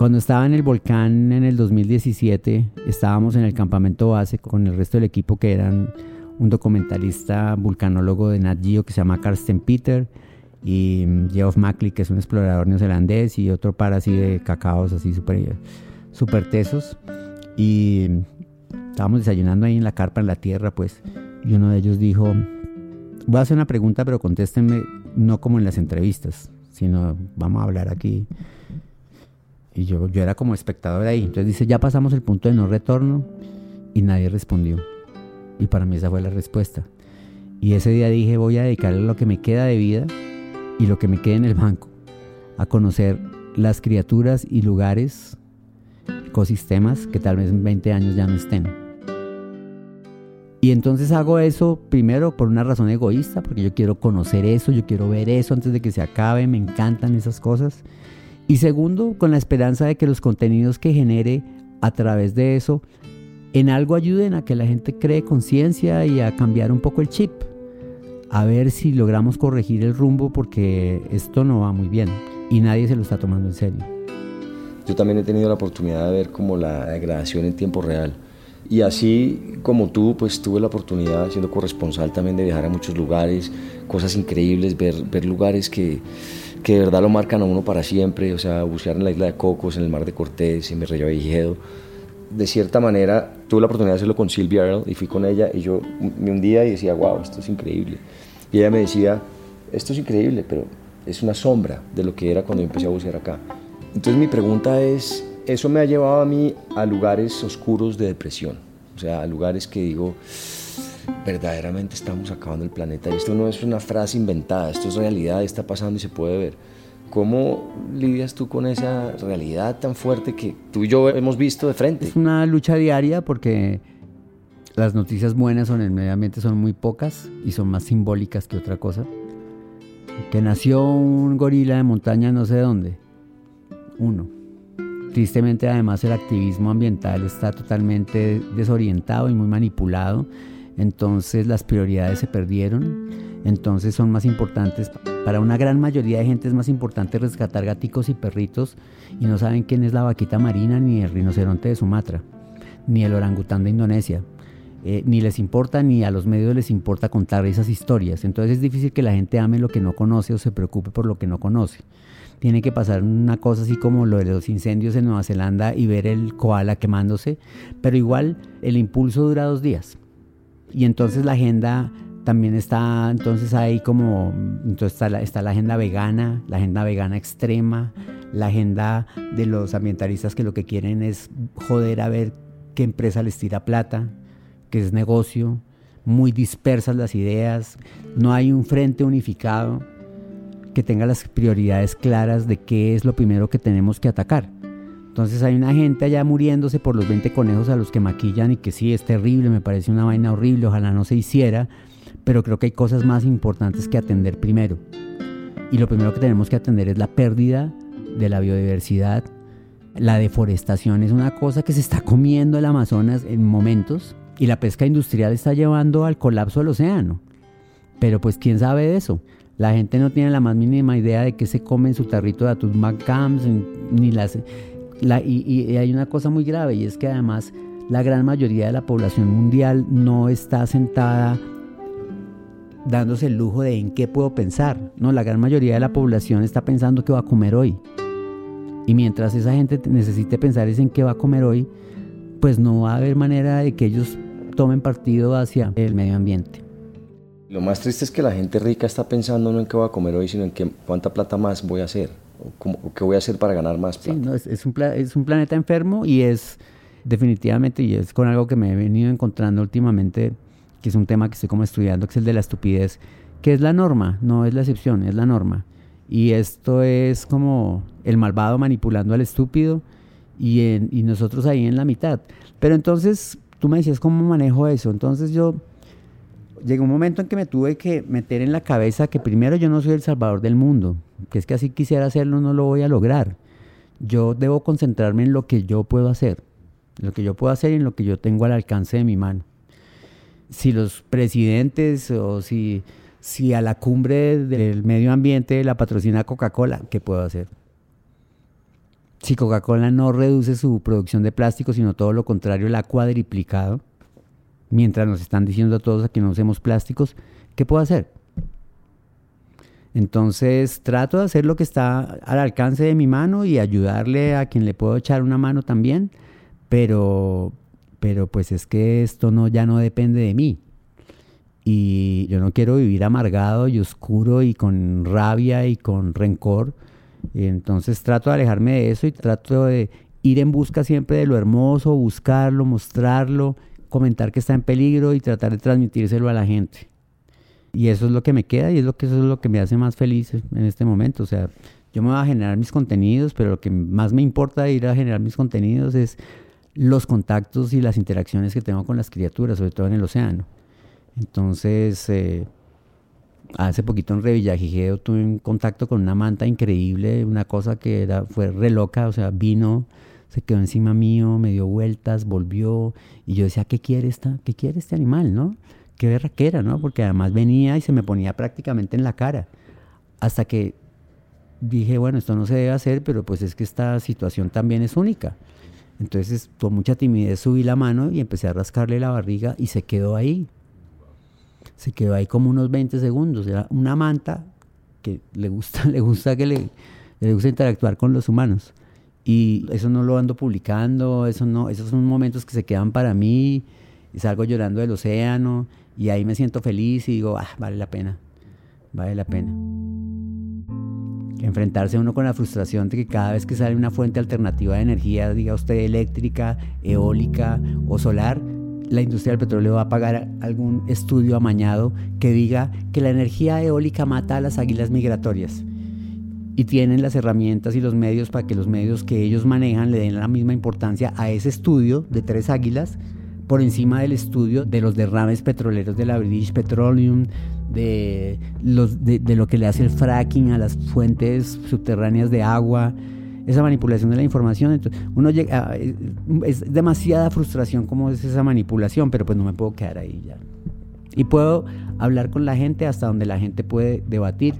D: Cuando estaba en el volcán en el 2017, estábamos en el campamento base con el resto del equipo que eran un documentalista vulcanólogo de Nat Geo que se llama Karsten Peter y Geoff Mackley que es un explorador neozelandés y otro par así de cacaos así súper super tesos. Y estábamos desayunando ahí en la carpa en la tierra pues y uno de ellos dijo voy a hacer una pregunta pero contéstenme no como en las entrevistas sino vamos a hablar aquí y yo, yo era como espectador ahí. Entonces dice, ya pasamos el punto de no retorno y nadie respondió. Y para mí esa fue la respuesta. Y ese día dije, voy a dedicarle lo que me queda de vida y lo que me quede en el banco a conocer las criaturas y lugares, ecosistemas que tal vez en 20 años ya no estén. Y entonces hago eso primero por una razón egoísta, porque yo quiero conocer eso, yo quiero ver eso antes de que se acabe, me encantan esas cosas. Y segundo, con la esperanza de que los contenidos que genere a través de eso en algo ayuden a que la gente cree conciencia y a cambiar un poco el chip. A ver si logramos corregir el rumbo porque esto no va muy bien y nadie se lo está tomando en serio.
E: Yo también he tenido la oportunidad de ver como la degradación en tiempo real. Y así como tú, pues tuve la oportunidad, siendo corresponsal también, de viajar a muchos lugares, cosas increíbles, ver, ver lugares que, que de verdad lo marcan a uno para siempre, o sea, bucear en la isla de Cocos, en el mar de Cortés, en mi Vigedo. De cierta manera, tuve la oportunidad de hacerlo con Sylvia Earle y fui con ella y yo me hundía y decía, wow, esto es increíble. Y ella me decía, esto es increíble, pero es una sombra de lo que era cuando empecé a bucear acá. Entonces mi pregunta es, eso me ha llevado a mí a lugares oscuros de depresión, o sea, a lugares que digo, verdaderamente estamos acabando el planeta. Y esto no es una frase inventada, esto es realidad, está pasando y se puede ver. ¿Cómo lidias tú con esa realidad tan fuerte que tú y yo hemos visto de frente?
D: Es una lucha diaria porque las noticias buenas en el medio ambiente son muy pocas y son más simbólicas que otra cosa. Que nació un gorila de montaña no sé dónde. Uno. Tristemente además el activismo ambiental está totalmente desorientado y muy manipulado entonces las prioridades se perdieron, entonces son más importantes, para una gran mayoría de gente es más importante rescatar gaticos y perritos y no saben quién es la vaquita marina ni el rinoceronte de Sumatra, ni el orangután de Indonesia. Eh, ni les importa ni a los medios les importa contar esas historias. Entonces es difícil que la gente ame lo que no conoce o se preocupe por lo que no conoce. Tiene que pasar una cosa así como lo de los incendios en Nueva Zelanda y ver el koala quemándose, pero igual el impulso dura dos días. Y entonces la agenda también está, entonces ahí como, entonces está la, está la agenda vegana, la agenda vegana extrema, la agenda de los ambientalistas que lo que quieren es joder a ver qué empresa les tira plata, que es negocio, muy dispersas las ideas, no hay un frente unificado que tenga las prioridades claras de qué es lo primero que tenemos que atacar. Entonces hay una gente allá muriéndose por los 20 conejos a los que maquillan y que sí, es terrible, me parece una vaina horrible, ojalá no se hiciera, pero creo que hay cosas más importantes que atender primero. Y lo primero que tenemos que atender es la pérdida de la biodiversidad. La deforestación es una cosa que se está comiendo el Amazonas en momentos y la pesca industrial está llevando al colapso del océano. Pero pues quién sabe de eso. La gente no tiene la más mínima idea de qué se come en su tarrito de atún McCams, ni las... y, hay una cosa muy grave y es que además la gran mayoría de la población mundial no está sentada dándose el lujo de en qué puedo pensar. No, la gran mayoría de la población está pensando qué va a comer hoy. Y mientras esa gente necesite pensar en qué va a comer hoy, pues no va a haber manera de que ellos tomen partido hacia el medio ambiente.
B: Lo más triste es que la gente rica está pensando no en qué voy a comer hoy, sino en qué, cuánta plata más voy a hacer, o, qué voy a hacer para ganar más plata.
D: Sí, no, es, un es un planeta enfermo y es definitivamente, y es con algo que me he venido encontrando últimamente, que es un tema que estoy como estudiando, que es el de la estupidez, que es la norma, no es la excepción, es la norma. Y esto es como el malvado manipulando al estúpido y, y nosotros ahí en la mitad. Pero entonces, tú me decías cómo manejo eso. Entonces yo llegó un momento en que me tuve que meter en la cabeza que primero yo no soy el salvador del mundo, que es que así quisiera hacerlo no lo voy a lograr. Yo debo concentrarme en lo que yo puedo hacer, en lo que yo puedo hacer y en lo que yo tengo al alcance de mi mano. Si los presidentes o si, si a la cumbre del medio ambiente la patrocina Coca-Cola, ¿qué puedo hacer? Si Coca-Cola no reduce su producción de plástico, sino todo lo contrario, la ha cuadriplicado, mientras nos están diciendo a todos que no usemos plásticos, ¿qué puedo hacer? Entonces trato de hacer lo que está al alcance de mi mano y ayudarle a quien le puedo echar una mano también, pero, pero pues es que esto no, ya no depende de mí. Y yo no quiero vivir amargado y oscuro y con rabia y con rencor. Entonces trato de alejarme de eso y trato de ir en busca siempre de lo hermoso, buscarlo, mostrarlo comentar que está en peligro y tratar de transmitírselo a la gente. Y eso es lo que me queda y es lo que eso es lo que me hace más feliz en este momento. O sea, yo me voy a generar mis contenidos, pero lo que más me importa de ir a generar mis contenidos es los contactos y las interacciones que tengo con las criaturas, sobre todo en el océano. Entonces, eh, hace poquito en Revillagijeo tuve un contacto con una manta increíble, una cosa que era, fue re loca, o sea, vino se quedó encima mío, me dio vueltas, volvió, y yo decía, ¿qué quiere, esta, qué quiere este animal, no? Qué berraquera, ¿no? Porque además venía y se me ponía prácticamente en la cara. Hasta que dije, bueno, esto no se debe hacer, pero pues es que esta situación también es única. Entonces, con mucha timidez subí la mano y empecé a rascarle la barriga y se quedó ahí. Se quedó ahí como unos 20 segundos. Era una manta que le gusta, le gusta que le, le gusta interactuar con los humanos. Y eso no lo ando publicando, eso no, esos son momentos que se quedan para mí, y salgo llorando del océano, y ahí me siento feliz y digo, ah, vale la pena, vale la pena. Enfrentarse uno con la frustración de que cada vez que sale una fuente alternativa de energía, diga usted eléctrica, eólica o solar, la industria del petróleo va a pagar algún estudio amañado que diga que la energía eólica mata a las águilas migratorias y tienen las herramientas y los medios para que los medios que ellos manejan le den la misma importancia a ese estudio de tres águilas por encima del estudio de los derrames petroleros de la British Petroleum, de, los, de, lo que le hace el fracking a las fuentes subterráneas de agua, esa manipulación de la información. Entonces, uno llega, ah, es demasiada frustración como es esa manipulación, pero pues no me puedo quedar ahí ya. Y puedo hablar con la gente hasta donde la gente puede debatir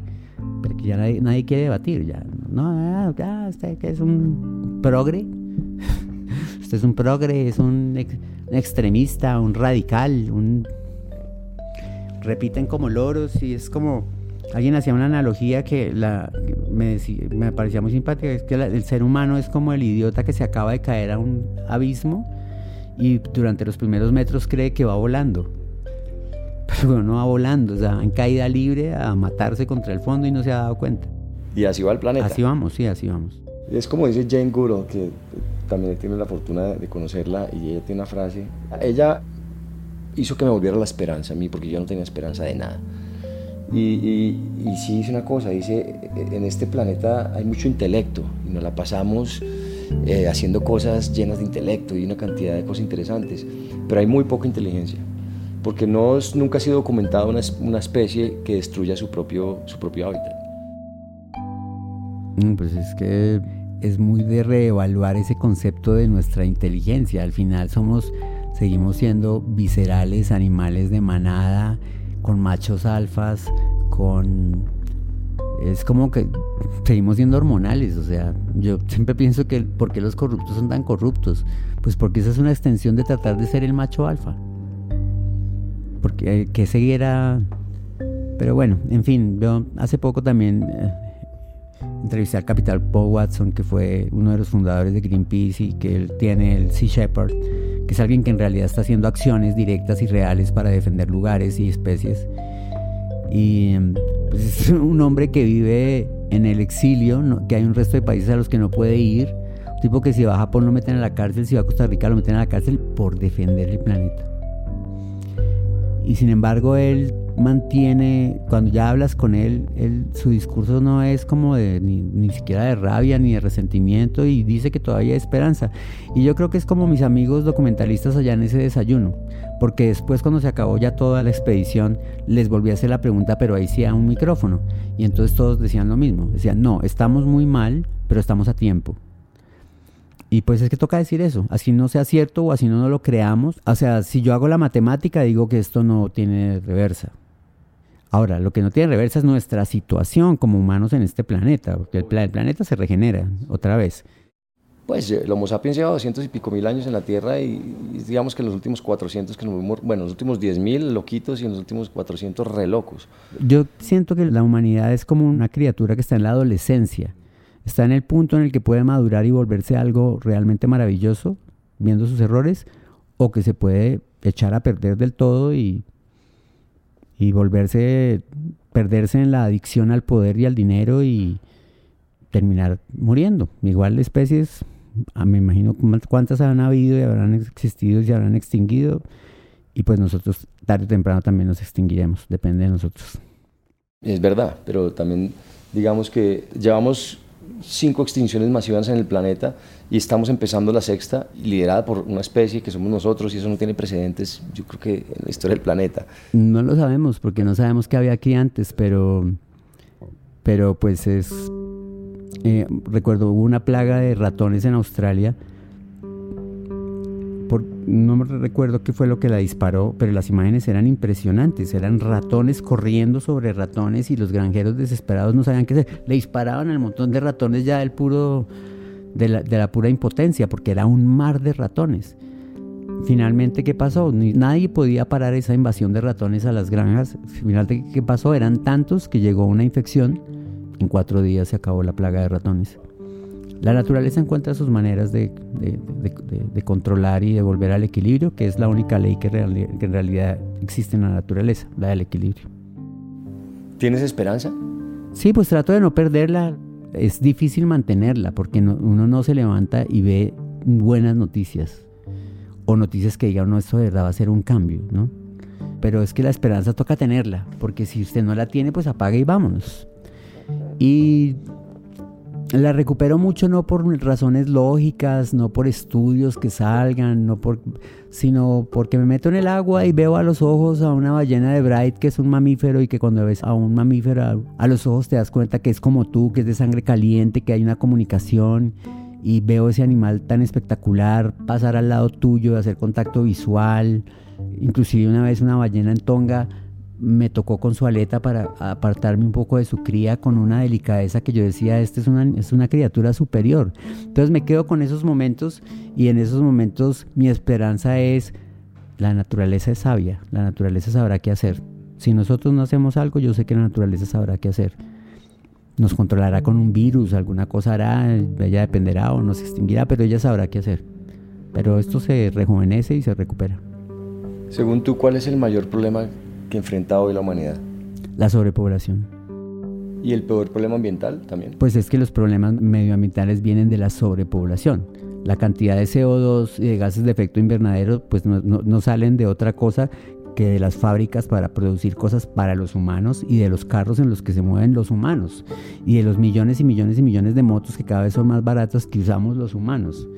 D: pero que ya nadie, quiere debatir, ya, no, ya, usted que es un progre, usted es un progre, es un, extremista, un radical, un... repiten como loros y es como, alguien hacía una analogía que la, me, me parecía muy simpática, es que el ser humano es como el idiota que se acaba de caer a un abismo y durante los primeros metros cree que va volando pero no va volando, o sea, en caída libre a matarse contra el fondo y no se ha dado cuenta.
B: Y así va el planeta.
D: Así vamos, sí, así vamos.
B: Es como dice Jane Goodall, que también tiene la fortuna de conocerla, y ella tiene una frase. Ella hizo que me volviera la esperanza a mí, porque yo no tenía esperanza de nada. Y, y, y, sí dice una cosa, dice, en este planeta hay mucho intelecto y nos la pasamos eh, haciendo cosas llenas de intelecto y una cantidad de cosas interesantes, pero hay muy poca inteligencia. Porque no nunca ha sido documentada una, especie que destruya su propio, su propio hábitat.
D: Mm, pues es que es muy de reevaluar ese concepto de nuestra inteligencia. Al final somos, seguimos siendo viscerales, animales de manada, con machos alfas, con... Es como que seguimos siendo hormonales, o sea, yo siempre pienso que ¿por qué los corruptos son tan corruptos? Pues porque esa es una extensión de tratar de ser el macho alfa. Porque eh, que seguiera... Pero bueno, en fin, yo hace poco también eh, entrevisté al capitán Paul Watson, que fue uno de los fundadores de Greenpeace y que él tiene el Sea Shepherd, que es alguien que en realidad está haciendo acciones directas y reales para defender lugares y especies. Y pues, es un hombre que vive en el exilio, que hay un resto de países a los que no puede ir. Tipo que si va a Japón lo meten a la cárcel, si va a Costa Rica lo meten a la cárcel por defender el planeta. Y sin embargo él mantiene, cuando ya hablas con él, él su discurso no es como de ni, ni, siquiera de rabia ni de resentimiento y dice que todavía hay esperanza. Y yo creo que es como mis amigos documentalistas allá en ese desayuno, porque después cuando se acabó ya toda la expedición, les volví a hacer la pregunta, pero ahí sí a un micrófono. Y entonces todos decían lo mismo, decían, no, estamos muy mal, pero estamos a tiempo. Y pues es que toca decir eso, así no sea cierto o así no, no lo creamos. O sea, si yo hago la matemática, digo que esto no tiene reversa. Ahora, lo que no tiene reversa es nuestra situación como humanos en este planeta, porque el, planeta se regenera otra vez.
B: Pues el Homo sapiens lleva 200 y pico mil años en la Tierra y, digamos que en los últimos 400 que nos bueno, los últimos 10 mil loquitos y en los últimos 400 re locos.
D: Yo siento que la humanidad es como una criatura que está en la adolescencia está en el punto en el que puede madurar y volverse algo realmente maravilloso, viendo sus errores, o que se puede echar a perder del todo y, y volverse, perderse en la adicción al poder y al dinero y terminar muriendo. Igual especies, ah, me imagino cuántas han habido y habrán existido y se habrán extinguido, y pues nosotros tarde o temprano también nos extinguiremos, depende de nosotros.
B: Es verdad, pero también digamos que llevamos cinco extinciones masivas en el planeta y estamos empezando la sexta, liderada por una especie que somos nosotros y eso no tiene precedentes, yo creo que en la historia del planeta.
D: No lo sabemos porque no sabemos qué había aquí antes, pero, pero pues es... Eh, recuerdo, hubo una plaga de ratones en Australia no me recuerdo qué fue lo que la disparó, pero las imágenes eran impresionantes, eran ratones corriendo sobre ratones y los granjeros desesperados no sabían qué hacer, le disparaban al montón de ratones ya del puro, de la, pura impotencia, porque era un mar de ratones. Finalmente, ¿qué pasó? Nadie podía parar esa invasión de ratones a las granjas. Finalmente, ¿qué pasó? Eran tantos que llegó una infección. En cuatro días se acabó la plaga de ratones. La naturaleza encuentra sus maneras de, controlar y de volver al equilibrio, que es la única ley que, en realidad existe en la naturaleza, la del equilibrio.
B: ¿Tienes esperanza?
D: Sí, pues trato de no perderla. Es difícil mantenerla porque uno no se levanta y ve buenas noticias o noticias que digan, no, esto de verdad va a ser un cambio, ¿no? Pero es que la esperanza toca tenerla, porque si usted no la tiene, pues apague y vámonos. Y la recupero mucho no por razones lógicas, no por estudios que salgan, no por, sino porque me meto en el agua y veo a los ojos a una ballena de Bright que es un mamífero y que cuando ves a un mamífero a, los ojos te das cuenta que es como tú, que es de sangre caliente, que hay una comunicación y veo ese animal tan espectacular pasar al lado tuyo, hacer contacto visual. Inclusive una vez una ballena en Tonga me tocó con su aleta para apartarme un poco de su cría con una delicadeza que yo decía, esta es una, es una criatura superior. Entonces me quedo con esos momentos y en esos momentos mi esperanza es, la naturaleza es sabia, la naturaleza sabrá qué hacer. Si nosotros no hacemos algo, yo sé que la naturaleza sabrá qué hacer. Nos controlará con un virus, alguna cosa hará, ella dependerá o nos extinguirá, pero ella sabrá qué hacer. Pero esto se rejuvenece y se recupera.
B: Según tú, ¿cuál es el mayor problema que enfrenta hoy la humanidad?
D: La sobrepoblación.
B: ¿Y el peor problema ambiental también?
D: Pues es que los problemas medioambientales vienen de la sobrepoblación. La cantidad de CO2 y de gases de efecto invernadero pues no, no salen de otra cosa que de las fábricas para producir cosas para los humanos y de los carros en los que se mueven los humanos y de los millones y millones y millones de motos que cada vez son más baratas que usamos los humanos.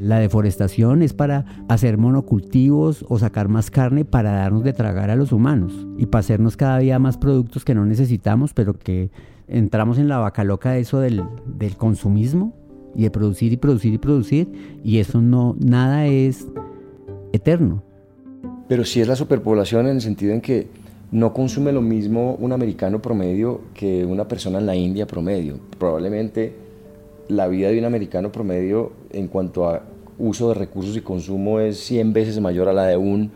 D: La deforestación es para hacer monocultivos o sacar más carne para darnos de tragar a los humanos y para hacernos cada día más productos que no necesitamos, pero que entramos en la vaca loca de eso del, del consumismo y de producir y producir y producir y eso no, nada es eterno.
B: Pero sí es la superpoblación en el sentido en que no consume lo mismo un americano promedio que una persona en la India promedio. Probablemente la vida de un americano promedio en cuanto a uso de recursos y consumo es 100 veces mayor a la de un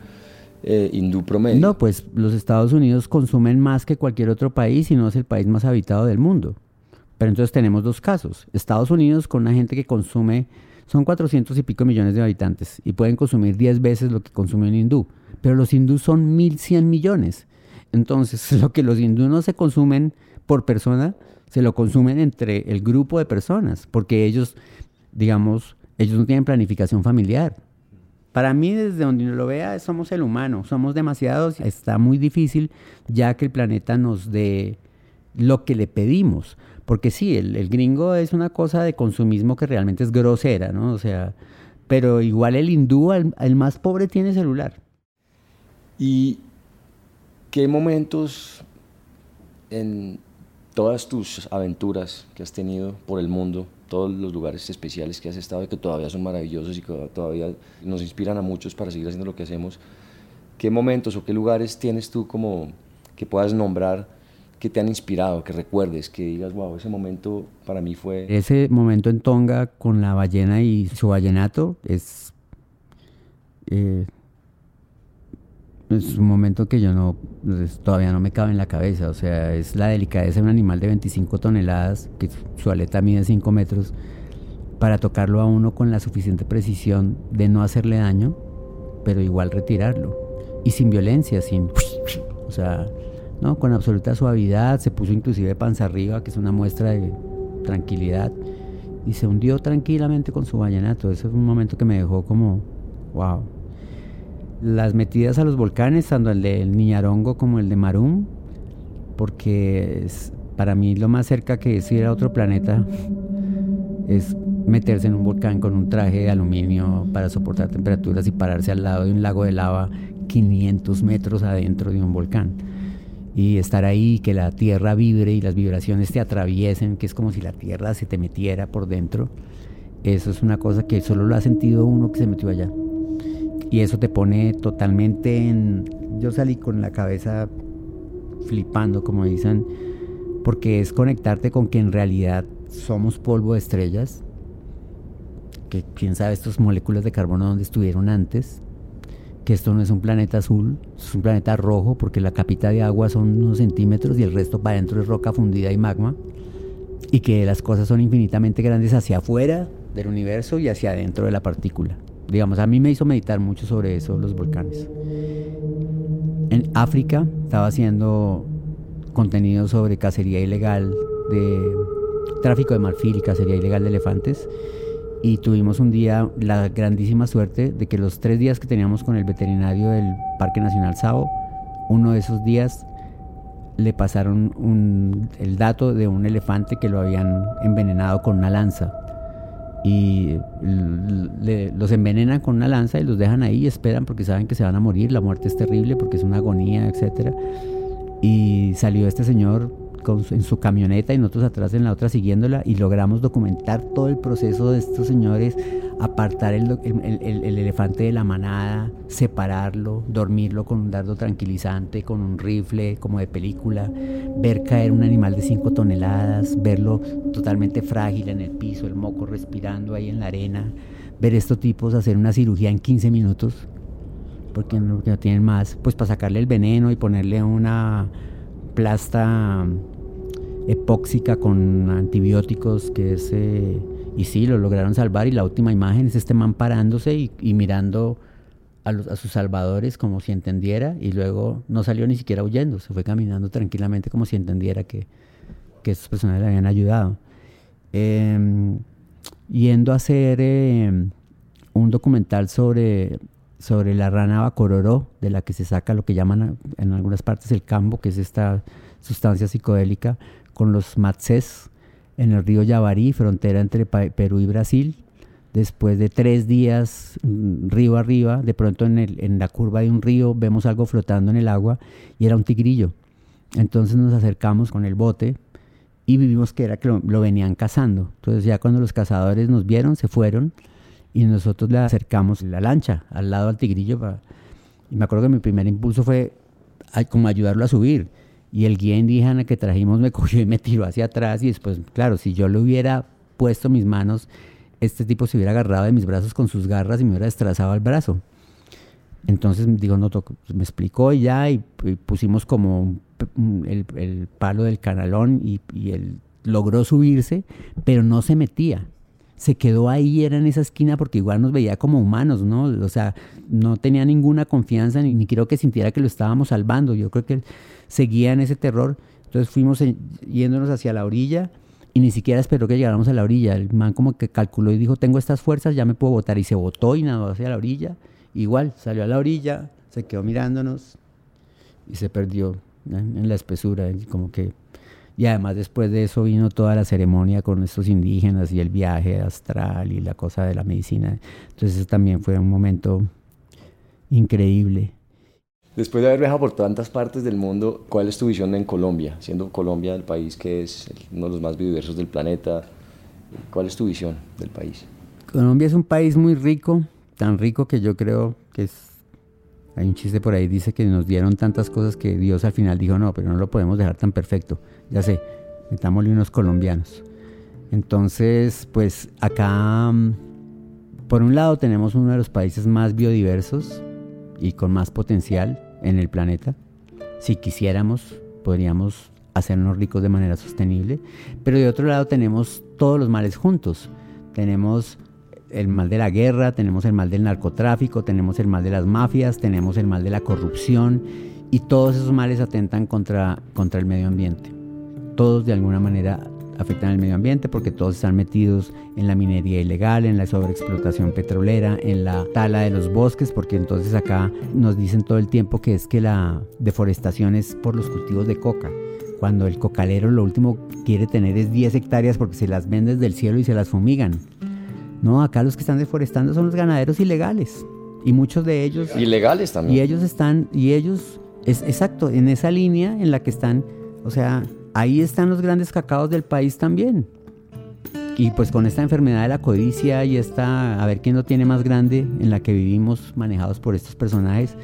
B: eh, hindú promedio.
D: No, pues los Estados Unidos consumen más que cualquier otro país y no es el país más habitado del mundo. Pero entonces tenemos dos casos. Estados Unidos con una gente que consume, son 400 y pico millones de habitantes y pueden consumir 10 veces lo que consume un hindú. Pero los hindús son 1.100 millones. Entonces lo que los hindús no se consumen por persona, se lo consumen entre el grupo de personas, porque ellos, digamos, ellos no tienen planificación familiar. Para mí, desde donde uno lo vea, somos el humano, somos demasiados, está muy difícil ya que el planeta nos dé lo que le pedimos. Porque sí, el, gringo es una cosa de consumismo que realmente es grosera, ¿no? O sea, pero igual el hindú, el, más pobre, tiene celular.
B: ¿Y qué momentos en todas tus aventuras que has tenido por el mundo, todos los lugares especiales que has estado y que todavía son maravillosos y que todavía nos inspiran a muchos para seguir haciendo lo que hacemos, ¿qué momentos o qué lugares tienes tú como que puedas nombrar? que te han inspirado, que recuerdes, que digas, wow, ese momento para mí fue...
D: Ese momento en Tonga con la ballena y su vallenato es... Eh, es un momento que yo no, pues, todavía no me cabe en la cabeza, o sea, es la delicadeza de un animal de 25 toneladas, que su aleta mide 5 metros, para tocarlo a uno con la suficiente precisión de no hacerle daño, pero igual retirarlo. Y sin violencia, sin... O sea, ¿no? con absoluta suavidad, se puso inclusive panza arriba, que es una muestra de tranquilidad, y se hundió tranquilamente con su vallenato. Ese es un momento que me dejó como, wow. Las metidas a los volcanes, tanto el de Niñarongo como el de Marum, porque es, para mí lo más cerca que es ir a otro planeta es meterse en un volcán con un traje de aluminio para soportar temperaturas y pararse al lado de un lago de lava 500 metros adentro de un volcán y estar ahí, que la tierra vibre y las vibraciones te atraviesen, que es como si la tierra se te metiera por dentro, eso es una cosa que solo lo ha sentido uno que se metió allá. Y eso te pone totalmente en... Yo salí con la cabeza flipando, como dicen, porque es conectarte con que en realidad somos polvo de estrellas, que quién sabe estas moléculas de carbono dónde estuvieron antes, que esto no es un planeta azul, es un planeta rojo porque la capita de agua son unos centímetros y el resto para adentro es roca fundida y magma, y que las cosas son infinitamente grandes hacia afuera del universo y hacia adentro de la partícula. Digamos, a mí me hizo meditar mucho sobre eso los volcanes. En África estaba haciendo contenido sobre cacería ilegal de tráfico de marfil y cacería ilegal de elefantes y tuvimos un día la grandísima suerte de que los tres días que teníamos con el veterinario del Parque Nacional Sao, uno de esos días le pasaron el dato de un elefante que lo habían envenenado con una lanza. Y los envenenan con una lanza y los dejan ahí y esperan porque saben que se van a morir. La muerte es terrible porque es una agonía, etc. Y salió este señor en su camioneta y nosotros atrás en la otra siguiéndola y logramos documentar todo el proceso de estos señores, apartar el, elefante de la manada, separarlo, dormirlo con un dardo tranquilizante, con un rifle como de película, ver caer un animal de 5 toneladas, verlo totalmente frágil en el piso, el moco respirando ahí en la arena, ver estos tipos hacer una cirugía en 15 minutos, porque no, tienen más, pues para sacarle el veneno y ponerle una plasta epóxica con antibióticos, que es... Eh, y sí, lo lograron salvar y la última imagen es este man parándose y, mirando a, sus salvadores como si entendiera y luego no salió ni siquiera huyendo, se fue caminando tranquilamente como si entendiera que, que esas personas le habían ayudado. Em, yendo a hacer em, un documental sobre, sobre la rana bacororó, de la que se saca lo que llaman en algunas partes el cambo, que es esta sustancia psicodélica, con los matzés en el río Yabarí, frontera entre Perú y Brasil, Después de tres días mm, río arriba, de pronto en, la curva de un río vemos algo flotando en el agua y era un tigrillo. Entonces nos acercamos con el bote y vimos que era que lo, venían cazando. Entonces ya cuando los cazadores nos vieron, se fueron y nosotros le acercamos la lancha al lado al tigrillo. Y me acuerdo que mi primer impulso fue como ayudarlo a subir. Y el guía indígena que trajimos me cogió y me tiró hacia atrás y después, claro, si yo le hubiera puesto mis manos este tipo se hubiera agarrado de mis brazos con sus garras y me hubiera destrozado el brazo. Entonces digo, no, me explicó y ya, y, pusimos como el, palo del canalón y, él logró subirse, pero no se metía. Se quedó ahí, era en esa esquina porque igual nos veía como humanos, ¿no? O sea, no tenía ninguna confianza ni, ni creo que sintiera que lo estábamos salvando. Yo creo que seguía en ese terror. Entonces fuimos yéndonos hacia la orilla y ni siquiera esperó que llegáramos a la orilla. El man como que calculó y dijo, tengo estas fuerzas, ya me puedo botar. Y se botó y nadó hacia la orilla. Igual, salió a la orilla, se quedó mirándonos y se perdió en, la espesura. Como que... Y además después de eso vino toda la ceremonia con estos indígenas y el viaje astral y la cosa de la medicina. Entonces también fue un momento increíble.
B: Después de haber viajado por tantas partes del mundo, ¿cuál es tu visión en Colombia? Siendo Colombia el país que es uno de los más biodiversos del planeta, ¿cuál es tu visión del país?
D: Colombia es un país muy rico, tan rico que yo creo que es... Hay un chiste por ahí, dice que nos dieron tantas cosas que Dios al final dijo, no, pero no lo podemos dejar tan perfecto. Ya sé, metámosle unos colombianos. Entonces, pues acá, mm, por un lado tenemos uno de los países más biodiversos, y con más potencial en el planeta. Si quisiéramos, podríamos hacernos ricos de manera sostenible. Pero de otro lado tenemos todos los males juntos. Tenemos el mal de la guerra, tenemos el mal del narcotráfico, tenemos el mal de las mafias, tenemos el mal de la corrupción y todos esos males atentan contra, contra el medio ambiente. Todos de alguna manera afectan el medio ambiente porque todos están metidos en la minería ilegal, en la sobreexplotación petrolera, en la tala de los bosques, porque entonces acá nos dicen todo el tiempo que es que la deforestación es por los cultivos de coca. Cuando el cocalero lo último quiere tener es 10 hectáreas porque se las ven desde el cielo y se las fumigan. No, acá los que están deforestando son los ganaderos ilegales. Y muchos de ellos...
B: Ilegales también.
D: Y ellos están, y ellos, es exacto, en esa línea en la que están, o sea, ahí están los grandes cacaos del país también. Y pues con esta enfermedad de la codicia y esta, a ver quién lo tiene más grande, en la que vivimos manejados por estos personajes,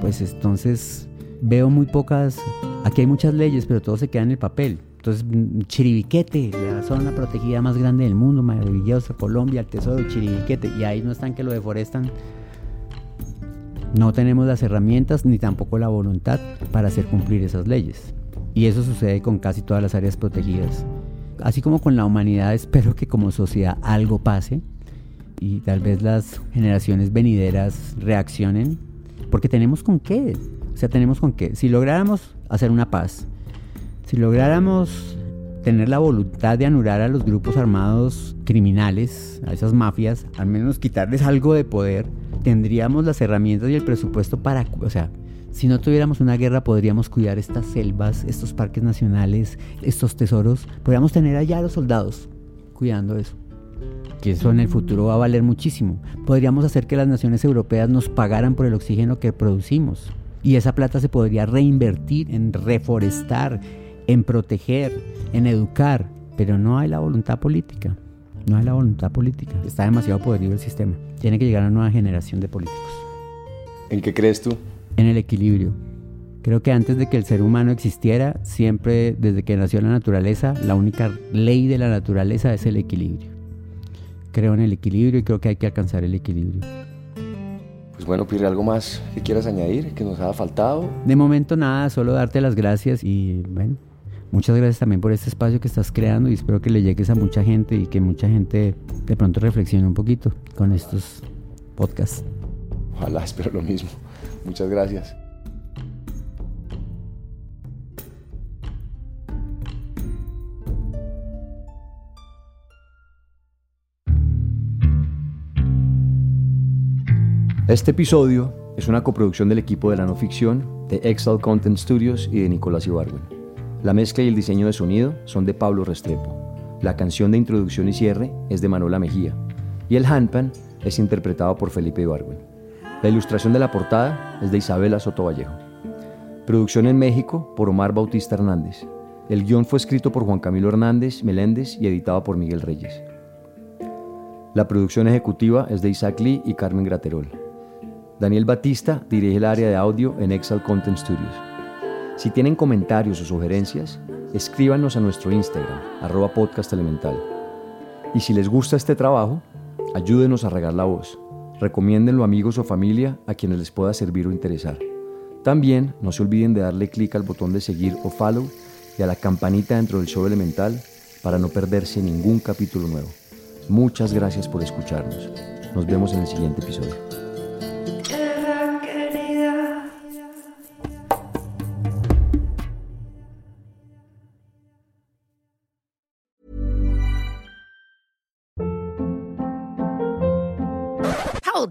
D: pues entonces veo muy pocas, aquí hay muchas leyes, pero todo se queda en el papel. Entonces, Chiribiquete, la zona protegida más grande del mundo, maravillosa, Colombia, el tesoro, Chiribiquete, y ahí no están que lo deforestan. No tenemos las herramientas ni tampoco la voluntad para hacer cumplir esas leyes. Y eso sucede con casi todas las áreas protegidas. Así como con la humanidad, espero que como sociedad algo pase y tal vez las generaciones venideras reaccionen, porque tenemos con qué. O sea, tenemos con qué. Si lográramos hacer una paz, si lográramos tener la voluntad de anular a los grupos armados criminales, a esas mafias, al menos quitarles algo de poder, tendríamos las herramientas y el presupuesto para, o sea, si no tuviéramos una guerra, podríamos cuidar estas selvas, estos parques nacionales, estos tesoros. Podríamos tener allá a los soldados cuidando eso. Que eso en el futuro va a valer muchísimo. Podríamos hacer que las naciones europeas nos pagaran por el oxígeno que producimos. Y esa plata se podría reinvertir en reforestar, en proteger, en educar. Pero no hay la voluntad política. No hay la voluntad política. Está demasiado poderoso el sistema. Tiene que llegar a una nueva generación de políticos.
B: ¿En qué crees tú?
D: En el equilibrio. Creo que antes de que el ser humano existiera, siempre desde que nació la naturaleza, la única ley de la naturaleza es el equilibrio. Creo en el equilibrio y creo que hay que alcanzar el equilibrio.
B: Pues bueno, Pirre, ¿algo más que quieras añadir, que nos haya faltado?
D: De momento nada, solo darte las gracias y bueno, muchas gracias también por este espacio que estás creando y espero que le llegues a mucha gente y que mucha gente de pronto reflexione un poquito con estos podcasts.
B: Ojalá, espero lo mismo. Muchas gracias. Este episodio es una coproducción del equipo de la no ficción, de Excel Content Studios y de Nicolás Ibargüen. La mezcla y el diseño de sonido son de Pablo Restrepo. La canción de introducción y cierre es de Manuela Mejía. y el handpan es interpretado por Felipe Ibargüen. La ilustración de la portada es de Isabela Soto Vallejo. Producción en México por Omar Bautista Hernández. El guion fue escrito por Juan Camilo Hernández Meléndez y editado por Miguel Reyes. La producción ejecutiva es de Isaac Lee y Carmen Graterol. Daniel Batista dirige el área de audio en Excel Content Studios. Si tienen comentarios o sugerencias, escríbanos a nuestro Instagram, arroba podcast elemental. Y si les gusta este trabajo, ayúdenos a regar la voz. Recomiéndenlo amigos o familia a quienes les pueda servir o interesar. También no se olviden de darle clic al botón de seguir o follow y a la campanita dentro del show elemental para no perderse ningún capítulo nuevo. Muchas gracias por escucharnos. Nos vemos en el siguiente episodio.